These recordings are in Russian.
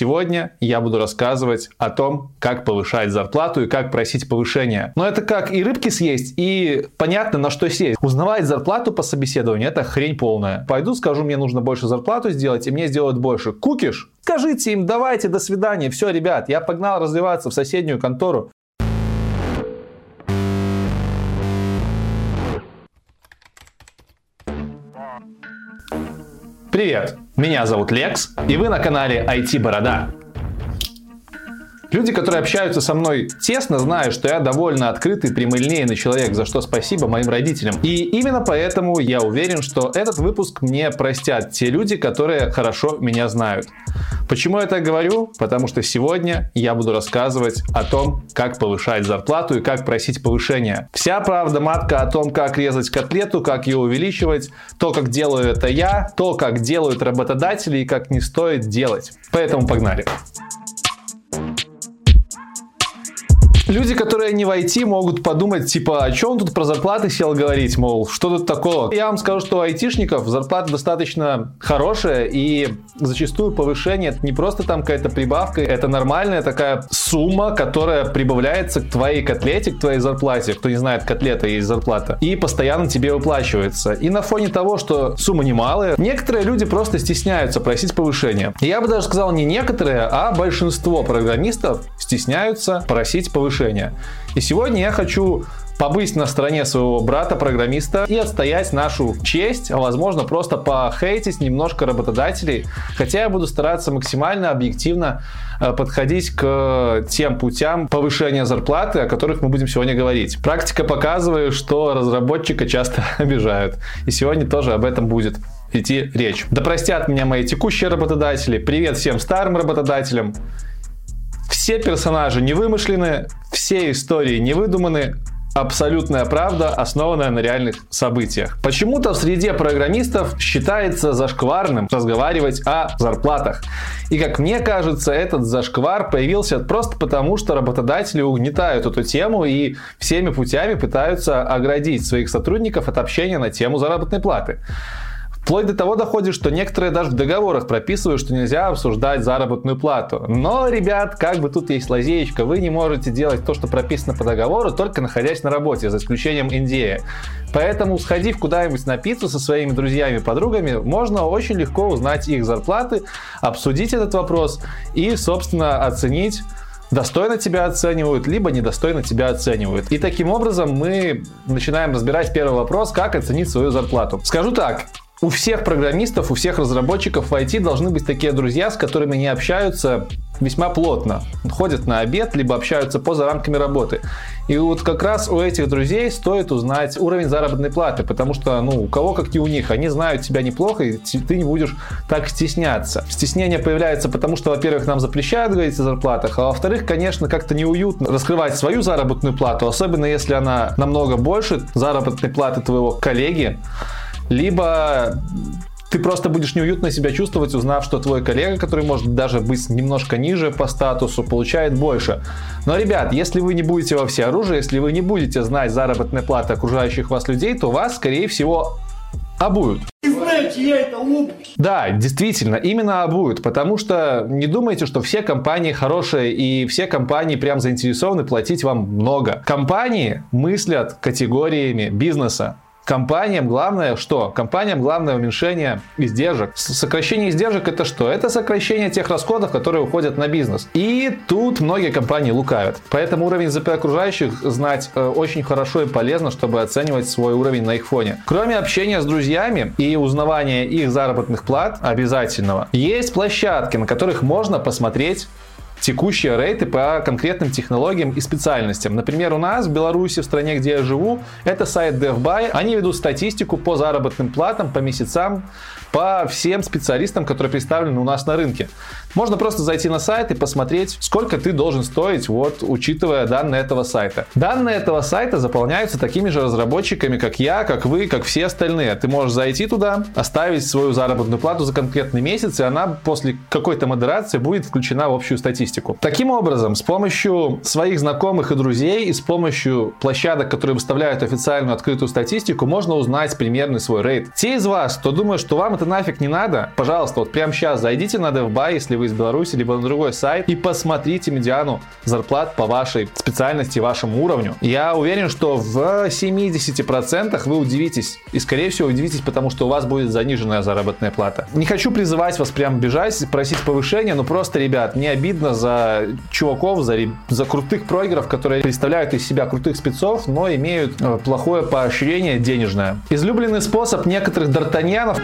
сегодня я буду рассказывать о том, как повышать зарплату и как просить повышения. Но это как и рыбки съесть, и понятно, на что сесть. Узнавать зарплату по собеседованию – это хрень полная. Пойду, скажу, мне нужно больше зарплату сделать, и мне сделают больше. Кукиш? Скажите им, давайте, до свидания. Все, ребят, я погнал развиваться в соседнюю контору. Привет, меня зовут Лекс, и вы на канале IT Борода. Люди, которые общаются со мной тесно, знают, что я довольно открытый, прямолинейный человек, за что спасибо моим родителям. И именно поэтому я уверен, что этот выпуск мне простят те люди, которые хорошо меня знают. Почему я так говорю? Потому что сегодня я буду рассказывать о том, как повышать зарплату и как просить повышения. Вся правда матка о том, как резать котлету, как ее увеличивать, то, как делаю это я, то, как делают работодатели и как не стоит делать. Поэтому погнали. Люди, которые не в могут подумать, типа, о чем тут про зарплаты сел говорить, мол, что тут такого? Я вам скажу, что у айтишников зарплата достаточно хорошая, и зачастую повышение это не просто там какая-то прибавка, это нормальная такая сумма, которая прибавляется к твоей котлете, к твоей зарплате. Кто не знает, котлета есть зарплата. И постоянно тебе выплачивается. И на фоне того, что сумма немалая, некоторые люди просто стесняются просить повышения. Я бы даже сказал не некоторые, а большинство программистов стесняются просить повышения решения. И сегодня я хочу побыть на стороне своего брата-программиста и отстоять нашу честь, а возможно просто похейтить немножко работодателей, хотя я буду стараться максимально объективно э, подходить к тем путям повышения зарплаты, о которых мы будем сегодня говорить. Практика показывает, что разработчика часто обижают, и сегодня тоже об этом будет идти речь. Да простят меня мои текущие работодатели, привет всем старым работодателям, все персонажи не вымышлены, все истории не выдуманы, абсолютная правда, основанная на реальных событиях. Почему-то в среде программистов считается зашкварным разговаривать о зарплатах. И как мне кажется, этот зашквар появился просто потому, что работодатели угнетают эту тему и всеми путями пытаются оградить своих сотрудников от общения на тему заработной платы. Вплоть до того доходит, что некоторые даже в договорах прописывают, что нельзя обсуждать заработную плату. Но, ребят, как бы тут есть лазеечка, вы не можете делать то, что прописано по договору, только находясь на работе, за исключением Индии. Поэтому, сходив куда-нибудь на пиццу со своими друзьями, подругами, можно очень легко узнать их зарплаты, обсудить этот вопрос и, собственно, оценить достойно тебя оценивают, либо недостойно тебя оценивают. И таким образом мы начинаем разбирать первый вопрос, как оценить свою зарплату. Скажу так, у всех программистов, у всех разработчиков в IT должны быть такие друзья, с которыми они общаются весьма плотно. Ходят на обед, либо общаются поза рамками работы. И вот как раз у этих друзей стоит узнать уровень заработной платы, потому что, ну, у кого как не у них, они знают тебя неплохо, и ты не будешь так стесняться. Стеснение появляется потому, что, во-первых, нам запрещают говорить о зарплатах, а во-вторых, конечно, как-то неуютно раскрывать свою заработную плату, особенно если она намного больше заработной платы твоего коллеги либо ты просто будешь неуютно себя чувствовать, узнав, что твой коллега, который может даже быть немножко ниже по статусу, получает больше. Но, ребят, если вы не будете во все оружие, если вы не будете знать заработные платы окружающих вас людей, то вас, скорее всего, обуют. Да, действительно, именно обуют, потому что не думайте, что все компании хорошие и все компании прям заинтересованы платить вам много. Компании мыслят категориями бизнеса. Компаниям главное что? Компаниям главное уменьшение издержек. Сокращение издержек это что? Это сокращение тех расходов, которые уходят на бизнес. И тут многие компании лукавят. Поэтому уровень ЗП окружающих знать э, очень хорошо и полезно, чтобы оценивать свой уровень на их фоне. Кроме общения с друзьями и узнавания их заработных плат обязательного, есть площадки, на которых можно посмотреть текущие рейты по конкретным технологиям и специальностям. Например, у нас в Беларуси, в стране, где я живу, это сайт DevBuy. Они ведут статистику по заработным платам, по месяцам, по всем специалистам, которые представлены у нас на рынке. Можно просто зайти на сайт и посмотреть, сколько ты должен стоить, вот, учитывая данные этого сайта. Данные этого сайта заполняются такими же разработчиками, как я, как вы, как все остальные. Ты можешь зайти туда, оставить свою заработную плату за конкретный месяц, и она после какой-то модерации будет включена в общую статистику. Таким образом, с помощью своих знакомых и друзей и с помощью площадок, которые выставляют официальную открытую статистику, можно узнать примерный свой рейд. Те из вас, кто думает, что вам это нафиг не надо, пожалуйста, вот прямо сейчас зайдите на DevBuy, если вы из Беларуси, либо на другой сайт, и посмотрите медиану зарплат по вашей специальности, вашему уровню. Я уверен, что в 70% вы удивитесь. И, скорее всего, удивитесь, потому что у вас будет заниженная заработная плата. Не хочу призывать вас прям бежать, просить повышения, но просто, ребят, мне обидно за чуваков, за, за крутых прогеров, которые представляют из себя крутых спецов, но имеют э, плохое поощрение денежное. Излюбленный способ некоторых д'Артаньянов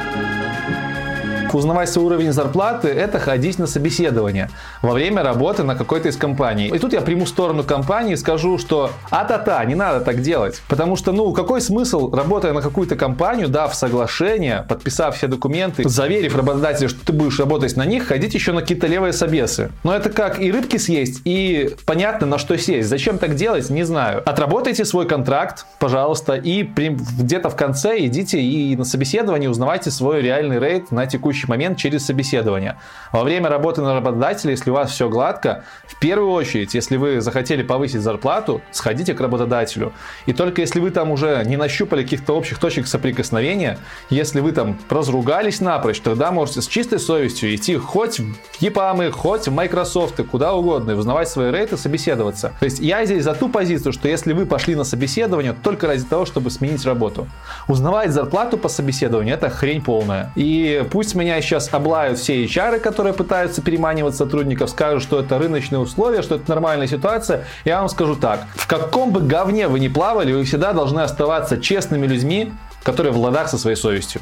узнавать свой уровень зарплаты, это ходить на собеседование во время работы на какой-то из компаний. И тут я приму сторону компании и скажу, что а-та-та, не надо так делать. Потому что, ну, какой смысл, работая на какую-то компанию, дав соглашение, подписав все документы, заверив работодателя, что ты будешь работать на них, ходить еще на какие-то левые собесы. Но это как и рыбки съесть, и понятно, на что сесть. Зачем так делать, не знаю. Отработайте свой контракт, пожалуйста, и где-то в конце идите и на собеседовании узнавайте свой реальный рейд на текущий текущий момент через собеседование. Во время работы на работодателя, если у вас все гладко, в первую очередь, если вы захотели повысить зарплату, сходите к работодателю. И только если вы там уже не нащупали каких-то общих точек соприкосновения, если вы там разругались напрочь, тогда можете с чистой совестью идти хоть в EPAM, хоть в Microsoft, куда угодно, и узнавать свои рейты, собеседоваться. То есть я здесь за ту позицию, что если вы пошли на собеседование только ради того, чтобы сменить работу. Узнавать зарплату по собеседованию это хрень полная. И пусть меня меня сейчас облают все HR, которые пытаются переманивать сотрудников, скажут, что это рыночные условия, что это нормальная ситуация. Я вам скажу так. В каком бы говне вы ни плавали, вы всегда должны оставаться честными людьми, которые в ладах со своей совестью.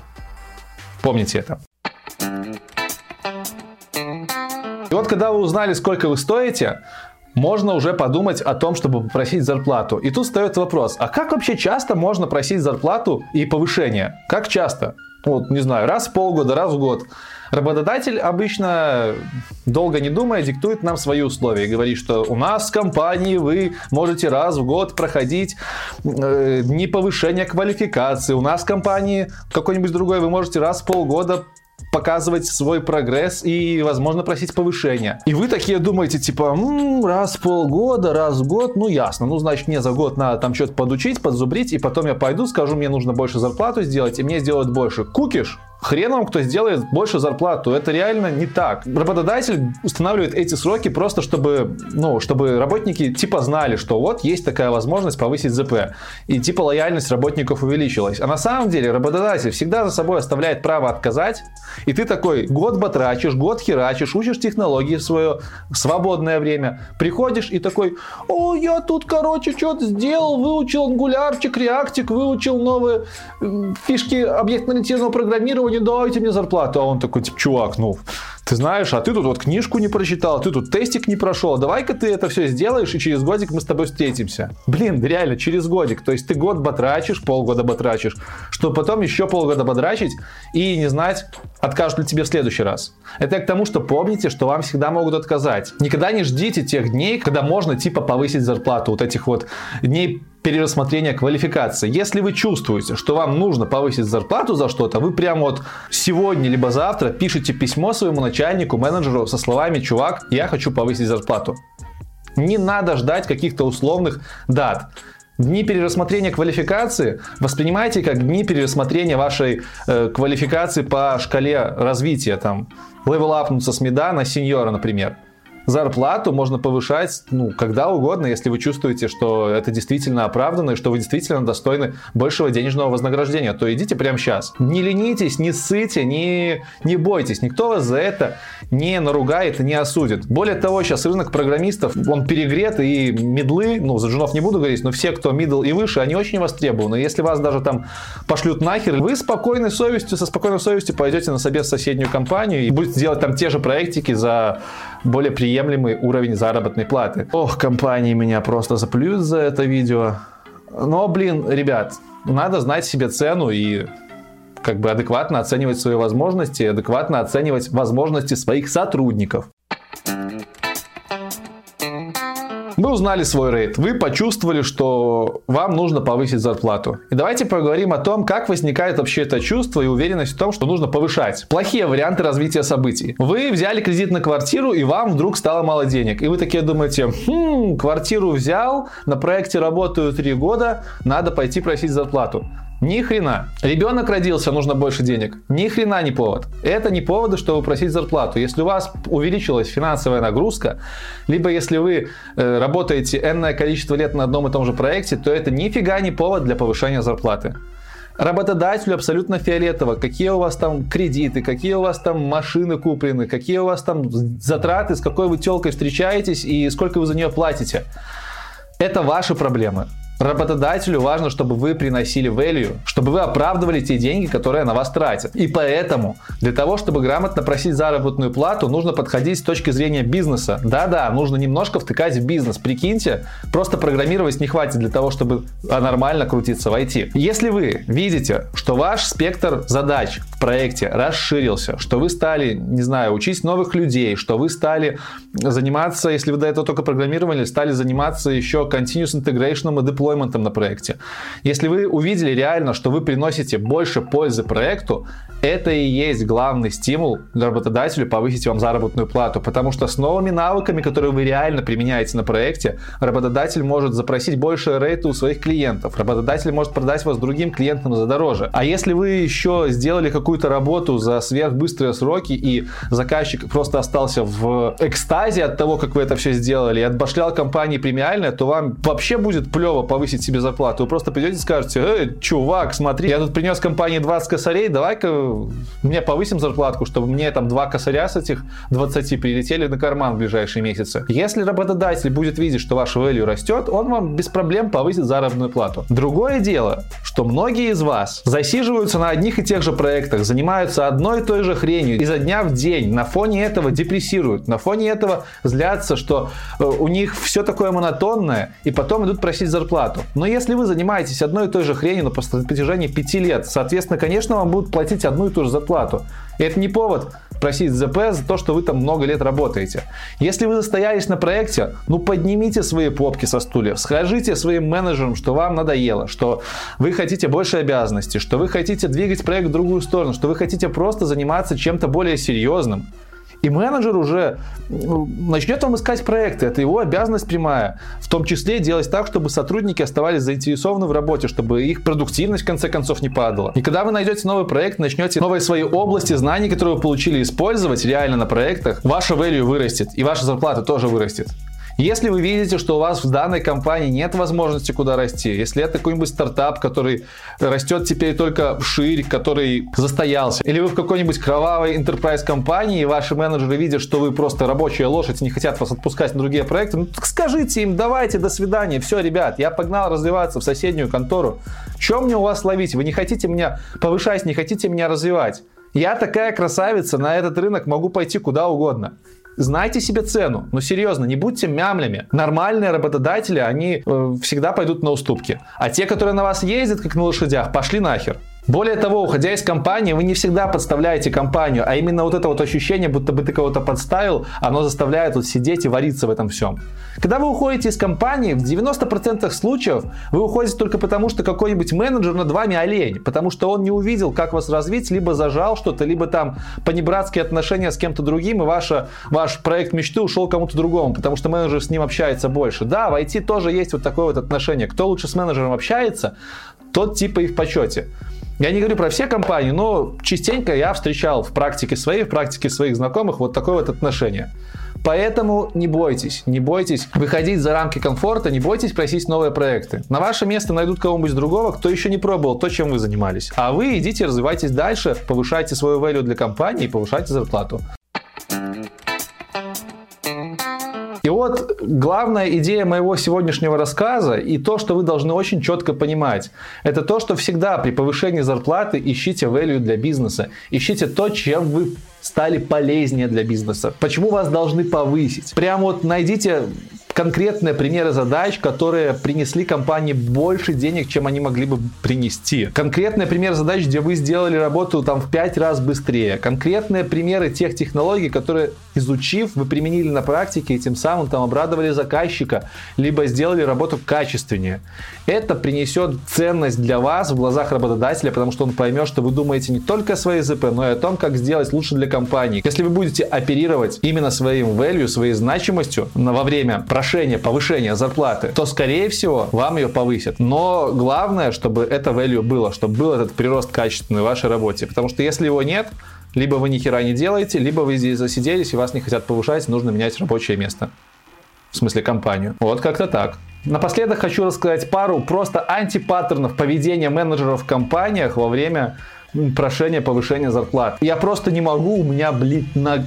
Помните это. И вот когда вы узнали, сколько вы стоите, можно уже подумать о том, чтобы попросить зарплату. И тут встает вопрос, а как вообще часто можно просить зарплату и повышение? Как часто? Вот, не знаю, раз в полгода, раз в год. Работодатель обычно, долго не думая, диктует нам свои условия. Говорит, что у нас в компании вы можете раз в год проходить э, дни повышения квалификации. У нас в компании какой-нибудь другой вы можете раз в полгода показывать свой прогресс и, возможно, просить повышения. И вы такие думаете, типа, м-м, раз в полгода, раз в год, ну ясно, ну значит мне за год надо там что-то подучить, подзубрить, и потом я пойду, скажу, мне нужно больше зарплату сделать, и мне сделают больше. Кукиш? Хрен вам, кто сделает больше зарплату. Это реально не так. Работодатель устанавливает эти сроки просто, чтобы, ну, чтобы работники типа знали, что вот есть такая возможность повысить ЗП. И типа лояльность работников увеличилась. А на самом деле работодатель всегда за собой оставляет право отказать. И ты такой год батрачишь, год херачишь, учишь технологии в свое свободное время. Приходишь и такой, о, я тут, короче, что-то сделал, выучил ангулярчик, реактик, выучил новые фишки объектно-ориентированного программирования не дайте мне зарплату. А он такой, типа, чувак, ну, ты знаешь, а ты тут вот книжку не прочитал, ты тут тестик не прошел, давай-ка ты это все сделаешь, и через годик мы с тобой встретимся. Блин, реально, через годик. То есть ты год батрачишь, полгода батрачишь, чтобы потом еще полгода батрачить и не знать, откажут ли тебе в следующий раз. Это к тому, что помните, что вам всегда могут отказать. Никогда не ждите тех дней, когда можно типа повысить зарплату, вот этих вот дней перерассмотрения квалификации. Если вы чувствуете, что вам нужно повысить зарплату за что-то, вы прямо вот сегодня либо завтра пишите письмо своему начальнику, менеджеру со словами «Чувак, я хочу повысить зарплату». Не надо ждать каких-то условных дат. Дни перерассмотрения квалификации воспринимайте как дни перерассмотрения вашей э, квалификации по шкале развития. Там, левелапнуться с меда на сеньора, например зарплату можно повышать ну, когда угодно, если вы чувствуете, что это действительно оправданно и что вы действительно достойны большего денежного вознаграждения, то идите прямо сейчас. Не ленитесь, не ссыте, не, не бойтесь. Никто вас за это не наругает не осудит. Более того, сейчас рынок программистов, он перегрет, и медлы, ну, за джунов не буду говорить, но все, кто мидл и выше, они очень востребованы. Если вас даже там пошлют нахер, вы спокойной совестью, со спокойной совестью пойдете на собес в соседнюю компанию и будете делать там те же проектики за более приемлемый уровень заработной платы. Ох, компании меня просто заплюют за это видео. Но, блин, ребят, надо знать себе цену и как бы адекватно оценивать свои возможности, адекватно оценивать возможности своих сотрудников. Вы узнали свой рейд, вы почувствовали, что вам нужно повысить зарплату. И давайте поговорим о том, как возникает вообще это чувство и уверенность в том, что нужно повышать. Плохие варианты развития событий. Вы взяли кредит на квартиру, и вам вдруг стало мало денег. И вы такие думаете, хм, квартиру взял, на проекте работаю три года, надо пойти просить зарплату. Ни хрена. Ребенок родился, нужно больше денег. Ни хрена не повод. Это не поводы, чтобы просить зарплату. Если у вас увеличилась финансовая нагрузка, либо если вы э, работаете энное количество лет на одном и том же проекте, то это нифига не повод для повышения зарплаты. Работодателю абсолютно фиолетово, какие у вас там кредиты, какие у вас там машины куплены, какие у вас там затраты, с какой вы телкой встречаетесь и сколько вы за нее платите. Это ваши проблемы. Работодателю важно, чтобы вы приносили value, чтобы вы оправдывали те деньги, которые на вас тратят. И поэтому для того, чтобы грамотно просить заработную плату, нужно подходить с точки зрения бизнеса. Да-да, нужно немножко втыкать в бизнес. Прикиньте, просто программировать не хватит для того, чтобы нормально крутиться в IT. Если вы видите, что ваш спектр задач в проекте расширился, что вы стали, не знаю, учить новых людей, что вы стали заниматься, если вы до этого только программировали, стали заниматься еще continuous integration и deployment деплойментом на проекте. Если вы увидели реально, что вы приносите больше пользы проекту, это и есть главный стимул для работодателя повысить вам заработную плату, потому что с новыми навыками, которые вы реально применяете на проекте, работодатель может запросить больше рейта у своих клиентов, работодатель может продать вас другим клиентам за дороже. А если вы еще сделали какую-то работу за сверхбыстрые сроки и заказчик просто остался в экстазе от того, как вы это все сделали, и отбашлял компании премиальное, то вам вообще будет плево повысить себе зарплату. Вы просто придете и скажете, эй, чувак, смотри, я тут принес компании 20 косарей, давай-ка мне повысим зарплатку, чтобы мне там два косаря с этих 20 прилетели на карман в ближайшие месяцы. Если работодатель будет видеть, что ваш value растет, он вам без проблем повысит заработную плату. Другое дело, что многие из вас засиживаются на одних и тех же проектах, занимаются одной и той же хренью изо дня в день, на фоне этого депрессируют, на фоне этого злятся, что э, у них все такое монотонное, и потом идут просить зарплату. Но если вы занимаетесь одной и той же хренью на протяжении пяти лет, соответственно, конечно, вам будут платить одну и ту же зарплату. И это не повод просить ЗП за то, что вы там много лет работаете. Если вы застоялись на проекте, ну поднимите свои попки со стульев, скажите своим менеджерам, что вам надоело, что вы хотите больше обязанностей, что вы хотите двигать проект в другую сторону, что вы хотите просто заниматься чем-то более серьезным. И менеджер уже ну, начнет вам искать проекты. Это его обязанность прямая. В том числе делать так, чтобы сотрудники оставались заинтересованы в работе, чтобы их продуктивность в конце концов не падала. И когда вы найдете новый проект, начнете новые свои области знаний, которые вы получили использовать реально на проектах, ваша value вырастет и ваша зарплата тоже вырастет. Если вы видите, что у вас в данной компании нет возможности куда расти, если это какой-нибудь стартап, который растет теперь только вширь, который застоялся, или вы в какой-нибудь кровавой enterprise компании, и ваши менеджеры видят, что вы просто рабочая лошадь, не хотят вас отпускать на другие проекты, ну так скажите им, давайте, до свидания, все, ребят, я погнал развиваться в соседнюю контору. Чем мне у вас ловить? Вы не хотите меня повышать, не хотите меня развивать? Я такая красавица, на этот рынок могу пойти куда угодно. Знайте себе цену. Но серьезно, не будьте мямлями. Нормальные работодатели, они э, всегда пойдут на уступки. А те, которые на вас ездят, как на лошадях, пошли нахер. Более того, уходя из компании, вы не всегда подставляете компанию, а именно вот это вот ощущение, будто бы ты кого-то подставил, оно заставляет вот сидеть и вариться в этом всем. Когда вы уходите из компании, в 90% случаев вы уходите только потому, что какой-нибудь менеджер над вами олень, потому что он не увидел, как вас развить, либо зажал что-то, либо там понебратские отношения с кем-то другим, и ваша, ваш проект мечты ушел кому-то другому, потому что менеджер с ним общается больше. Да, в IT тоже есть вот такое вот отношение. Кто лучше с менеджером общается, тот типа и в почете. Я не говорю про все компании, но частенько я встречал в практике своей, в практике своих знакомых вот такое вот отношение. Поэтому не бойтесь, не бойтесь выходить за рамки комфорта, не бойтесь просить новые проекты. На ваше место найдут кого-нибудь другого, кто еще не пробовал то, чем вы занимались. А вы идите, развивайтесь дальше, повышайте свою value для компании и повышайте зарплату. И вот главная идея моего сегодняшнего рассказа и то, что вы должны очень четко понимать, это то, что всегда при повышении зарплаты ищите value для бизнеса, ищите то, чем вы стали полезнее для бизнеса. Почему вас должны повысить? Прям вот найдите конкретные примеры задач, которые принесли компании больше денег, чем они могли бы принести. Конкретные примеры задач, где вы сделали работу там в 5 раз быстрее. Конкретные примеры тех технологий, которые изучив, вы применили на практике и тем самым там обрадовали заказчика, либо сделали работу качественнее. Это принесет ценность для вас в глазах работодателя, потому что он поймет, что вы думаете не только о своей ЗП, но и о том, как сделать лучше для компании. Если вы будете оперировать именно своим value, своей значимостью во время прошедшего прошение, повышение зарплаты, то, скорее всего, вам ее повысят. Но главное, чтобы это value было, чтобы был этот прирост качественный в вашей работе. Потому что если его нет, либо вы ни хера не делаете, либо вы здесь засиделись и вас не хотят повышать, нужно менять рабочее место. В смысле компанию. Вот как-то так. Напоследок хочу рассказать пару просто антипаттернов поведения менеджеров в компаниях во время прошения повышения зарплат. Я просто не могу, у меня, блин, на...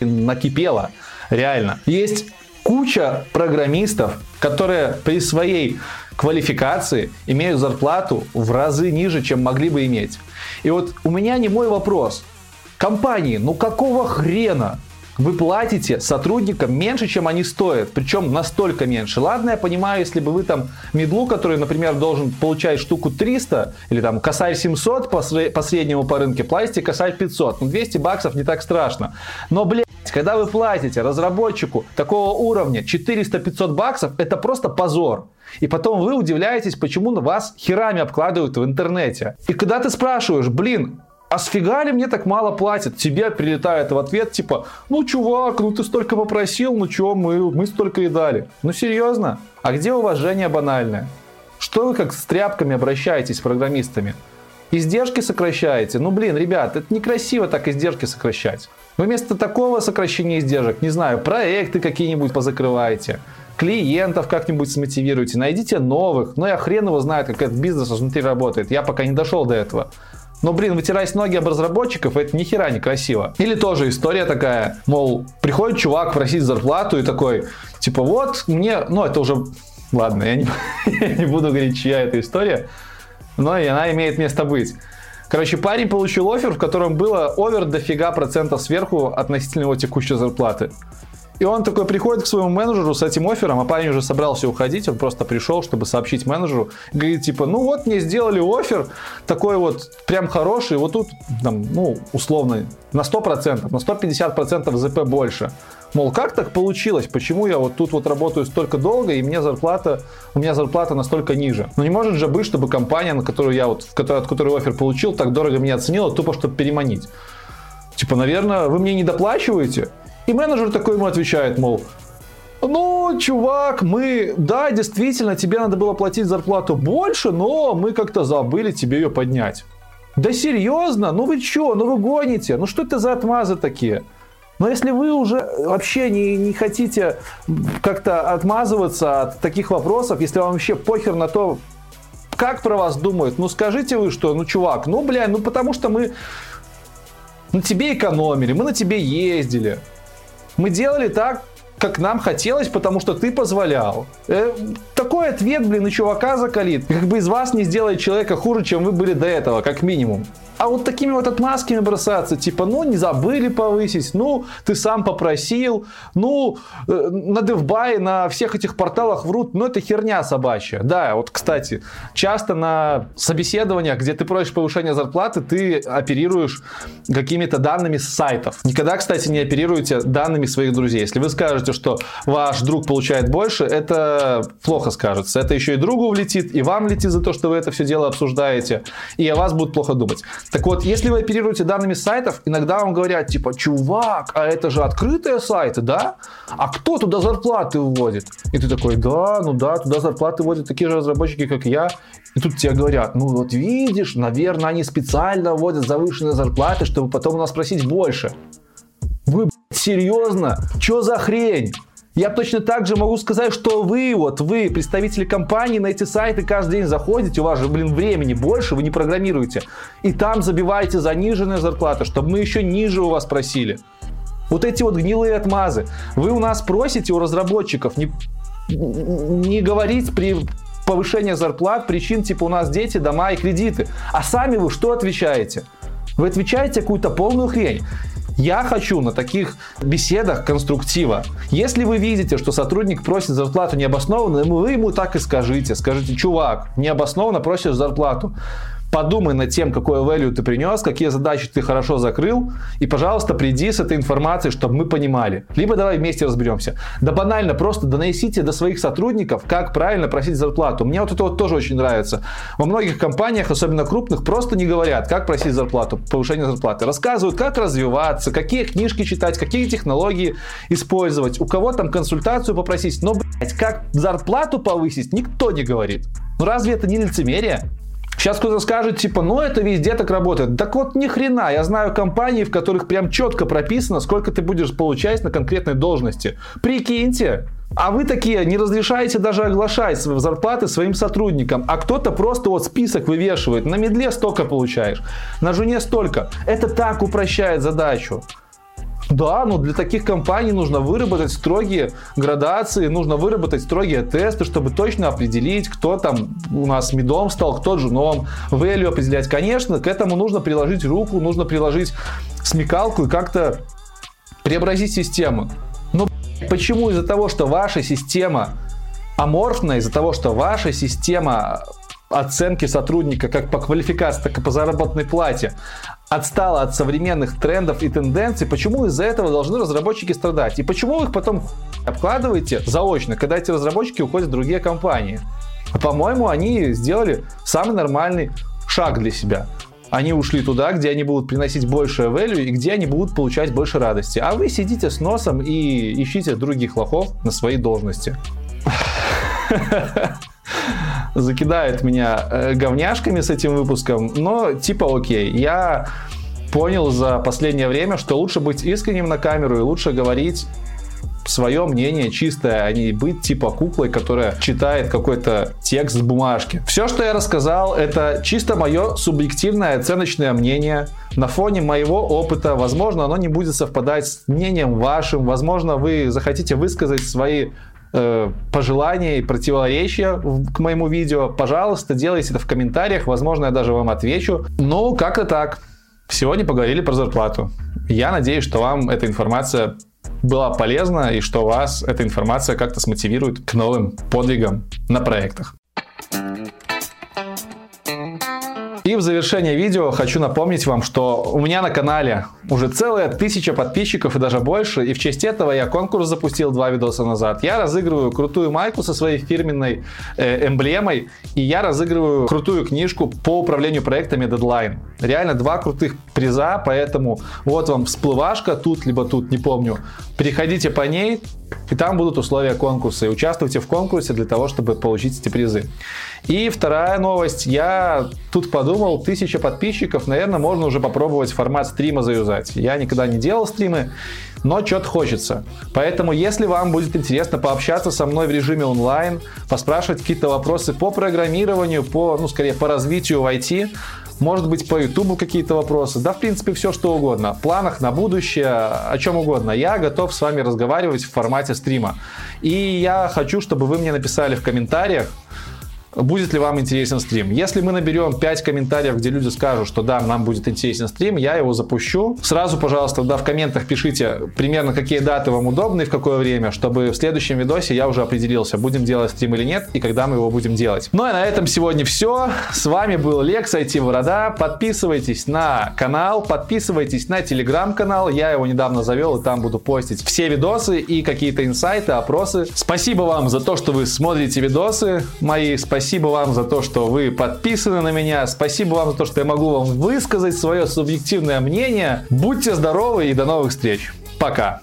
накипело. Реально. Есть куча программистов, которые при своей квалификации имеют зарплату в разы ниже, чем могли бы иметь. И вот у меня не мой вопрос. Компании, ну какого хрена вы платите сотрудникам меньше, чем они стоят, причем настолько меньше. Ладно, я понимаю, если бы вы там медлу, который, например, должен получать штуку 300, или там косарь 700 по, среднему по рынке, платите косарь 500. Ну, 200 баксов не так страшно. Но, блядь, когда вы платите разработчику такого уровня 400-500 баксов, это просто позор. И потом вы удивляетесь, почему на вас херами обкладывают в интернете. И когда ты спрашиваешь, блин, а сфига ли мне так мало платят? Тебе прилетает в ответ, типа, ну, чувак, ну ты столько попросил, ну чё, мы, мы столько и дали. Ну, серьезно? А где уважение банальное? Что вы как с тряпками обращаетесь с программистами? Издержки сокращаете? Ну, блин, ребят, это некрасиво так издержки сокращать. Вместо такого сокращения издержек, не знаю, проекты какие-нибудь позакрываете, клиентов как-нибудь смотивируйте, найдите новых. Ну, я хрен его знает, как этот бизнес внутри работает. Я пока не дошел до этого. Но, блин, вытирать ноги об разработчиков, это ни хера не красиво. Или тоже история такая, мол, приходит чувак просить зарплату и такой, типа, вот мне, ну, это уже, ладно, я не, я не буду говорить, чья это история, но она имеет место быть. Короче, парень получил офер, в котором было овер дофига процентов сверху относительно его текущей зарплаты. И он такой приходит к своему менеджеру с этим оффером, а парень уже собрался уходить, он просто пришел, чтобы сообщить менеджеру. Говорит, типа, ну вот мне сделали офер, такой вот прям хороший, вот тут, там, ну, условно, на 100%, на 150% ЗП больше. Мол, как так получилось? Почему я вот тут вот работаю столько долго, и мне зарплата, у меня зарплата настолько ниже? Ну не может же быть, чтобы компания, на которую я вот, в которой, от которой офер получил, так дорого меня оценила, тупо чтобы переманить. Типа, наверное, вы мне не доплачиваете? И менеджер такой ему отвечает, мол, ну, чувак, мы, да, действительно, тебе надо было платить зарплату больше, но мы как-то забыли тебе ее поднять. Да серьезно? Ну вы что? Ну вы гоните? Ну что это за отмазы такие? Но если вы уже вообще не, не хотите как-то отмазываться от таких вопросов, если вам вообще похер на то, как про вас думают, ну скажите вы что, ну чувак, ну бля, ну потому что мы на тебе экономили, мы на тебе ездили. Мы делали так, как нам хотелось, потому что ты позволял. Э, такой ответ, блин, и чувака закалит. Как бы из вас не сделает человека хуже, чем вы были до этого, как минимум. А вот такими вот отмазками бросаться, типа, ну, не забыли повысить, ну, ты сам попросил, ну, э, на DevBuy, на всех этих порталах врут, ну, это херня собачья. Да, вот, кстати, часто на собеседованиях, где ты просишь повышения зарплаты, ты оперируешь какими-то данными с сайтов. Никогда, кстати, не оперируйте данными своих друзей. Если вы скажете, что ваш друг получает больше, это плохо скажется. Это еще и другу влетит, и вам летит за то, что вы это все дело обсуждаете, и о вас будут плохо думать. Так вот, если вы оперируете данными сайтов, иногда вам говорят, типа, чувак, а это же открытые сайты, да? А кто туда зарплаты вводит? И ты такой, да, ну да, туда зарплаты вводят такие же разработчики, как я. И тут тебе говорят, ну вот видишь, наверное, они специально вводят завышенные зарплаты, чтобы потом у нас просить больше. Вы, блядь, серьезно? Что за хрень? Я точно так же могу сказать, что вы, вот вы, представители компании, на эти сайты каждый день заходите, у вас же, блин, времени больше, вы не программируете, и там забиваете заниженные зарплаты, чтобы мы еще ниже у вас просили. Вот эти вот гнилые отмазы. Вы у нас просите у разработчиков не, не говорить при повышении зарплат причин типа у нас дети, дома и кредиты. А сами вы что отвечаете? Вы отвечаете какую-то полную хрень. Я хочу на таких беседах конструктива. Если вы видите, что сотрудник просит зарплату необоснованно, вы ему так и скажите. Скажите, чувак, необоснованно просишь зарплату. Подумай над тем, какое value ты принес, какие задачи ты хорошо закрыл, и, пожалуйста, приди с этой информацией, чтобы мы понимали. Либо давай вместе разберемся. Да банально, просто доносите до своих сотрудников, как правильно просить зарплату. Мне вот это вот тоже очень нравится. Во многих компаниях, особенно крупных, просто не говорят, как просить зарплату, повышение зарплаты. Рассказывают, как развиваться, какие книжки читать, какие технологии использовать, у кого там консультацию попросить. Но, блядь, как зарплату повысить, никто не говорит. Ну разве это не лицемерие? Сейчас кто-то скажет, типа, ну это везде так работает. Так вот, ни хрена. Я знаю компании, в которых прям четко прописано, сколько ты будешь получать на конкретной должности. Прикиньте. А вы такие не разрешаете даже оглашать свои зарплаты своим сотрудникам. А кто-то просто вот список вывешивает. На медле столько получаешь, на жене столько. Это так упрощает задачу. Да, но для таких компаний нужно выработать строгие градации, нужно выработать строгие тесты, чтобы точно определить, кто там у нас медом стал, кто женом, value определять. Конечно, к этому нужно приложить руку, нужно приложить смекалку и как-то преобразить систему. Но почему из-за того, что ваша система аморфная, из-за того, что ваша система оценки сотрудника как по квалификации, так и по заработной плате отстала от современных трендов и тенденций, почему из-за этого должны разработчики страдать? И почему вы их потом обкладываете заочно, когда эти разработчики уходят в другие компании? По-моему, они сделали самый нормальный шаг для себя. Они ушли туда, где они будут приносить больше value и где они будут получать больше радости. А вы сидите с носом и ищите других лохов на своей должности. Закидает меня э, говняшками с этим выпуском, но типа окей, я понял за последнее время, что лучше быть искренним на камеру и лучше говорить свое мнение чистое, а не быть типа куклой, которая читает какой-то текст с бумажки. Все, что я рассказал, это чисто мое субъективное оценочное мнение на фоне моего опыта. Возможно, оно не будет совпадать с мнением вашим. Возможно, вы захотите высказать свои э, пожелания и противоречия к моему видео, пожалуйста, делайте это в комментариях, возможно, я даже вам отвечу. Ну, как-то так. Сегодня поговорили про зарплату. Я надеюсь, что вам эта информация была полезна и что вас эта информация как-то смотивирует к новым подвигам на проектах. И в завершение видео хочу напомнить вам, что у меня на канале уже целая тысяча подписчиков и даже больше. И в честь этого я конкурс запустил два видоса назад. Я разыгрываю крутую майку со своей фирменной э, эмблемой. И я разыгрываю крутую книжку по управлению проектами Deadline. Реально два крутых приза, поэтому вот вам всплывашка тут, либо тут, не помню. Переходите по ней, и там будут условия конкурса. И участвуйте в конкурсе для того, чтобы получить эти призы. И вторая новость. Я тут подумал, тысяча подписчиков, наверное, можно уже попробовать формат стрима заюзать. Я никогда не делал стримы, но что-то хочется. Поэтому, если вам будет интересно пообщаться со мной в режиме онлайн, поспрашивать какие-то вопросы по программированию, по, ну, скорее, по развитию в IT, может быть, по Ютубу какие-то вопросы, да, в принципе, все что угодно, в планах на будущее, о чем угодно. Я готов с вами разговаривать в формате стрима. И я хочу, чтобы вы мне написали в комментариях, будет ли вам интересен стрим. Если мы наберем 5 комментариев, где люди скажут, что да, нам будет интересен стрим, я его запущу. Сразу, пожалуйста, да, в комментах пишите примерно, какие даты вам удобны и в какое время, чтобы в следующем видосе я уже определился, будем делать стрим или нет, и когда мы его будем делать. Ну и на этом сегодня все. С вами был Лекс IT Борода. Подписывайтесь на канал, подписывайтесь на телеграм-канал. Я его недавно завел, и там буду постить все видосы и какие-то инсайты, опросы. Спасибо вам за то, что вы смотрите видосы мои. Спасибо Спасибо вам за то, что вы подписаны на меня. Спасибо вам за то, что я могу вам высказать свое субъективное мнение. Будьте здоровы и до новых встреч. Пока.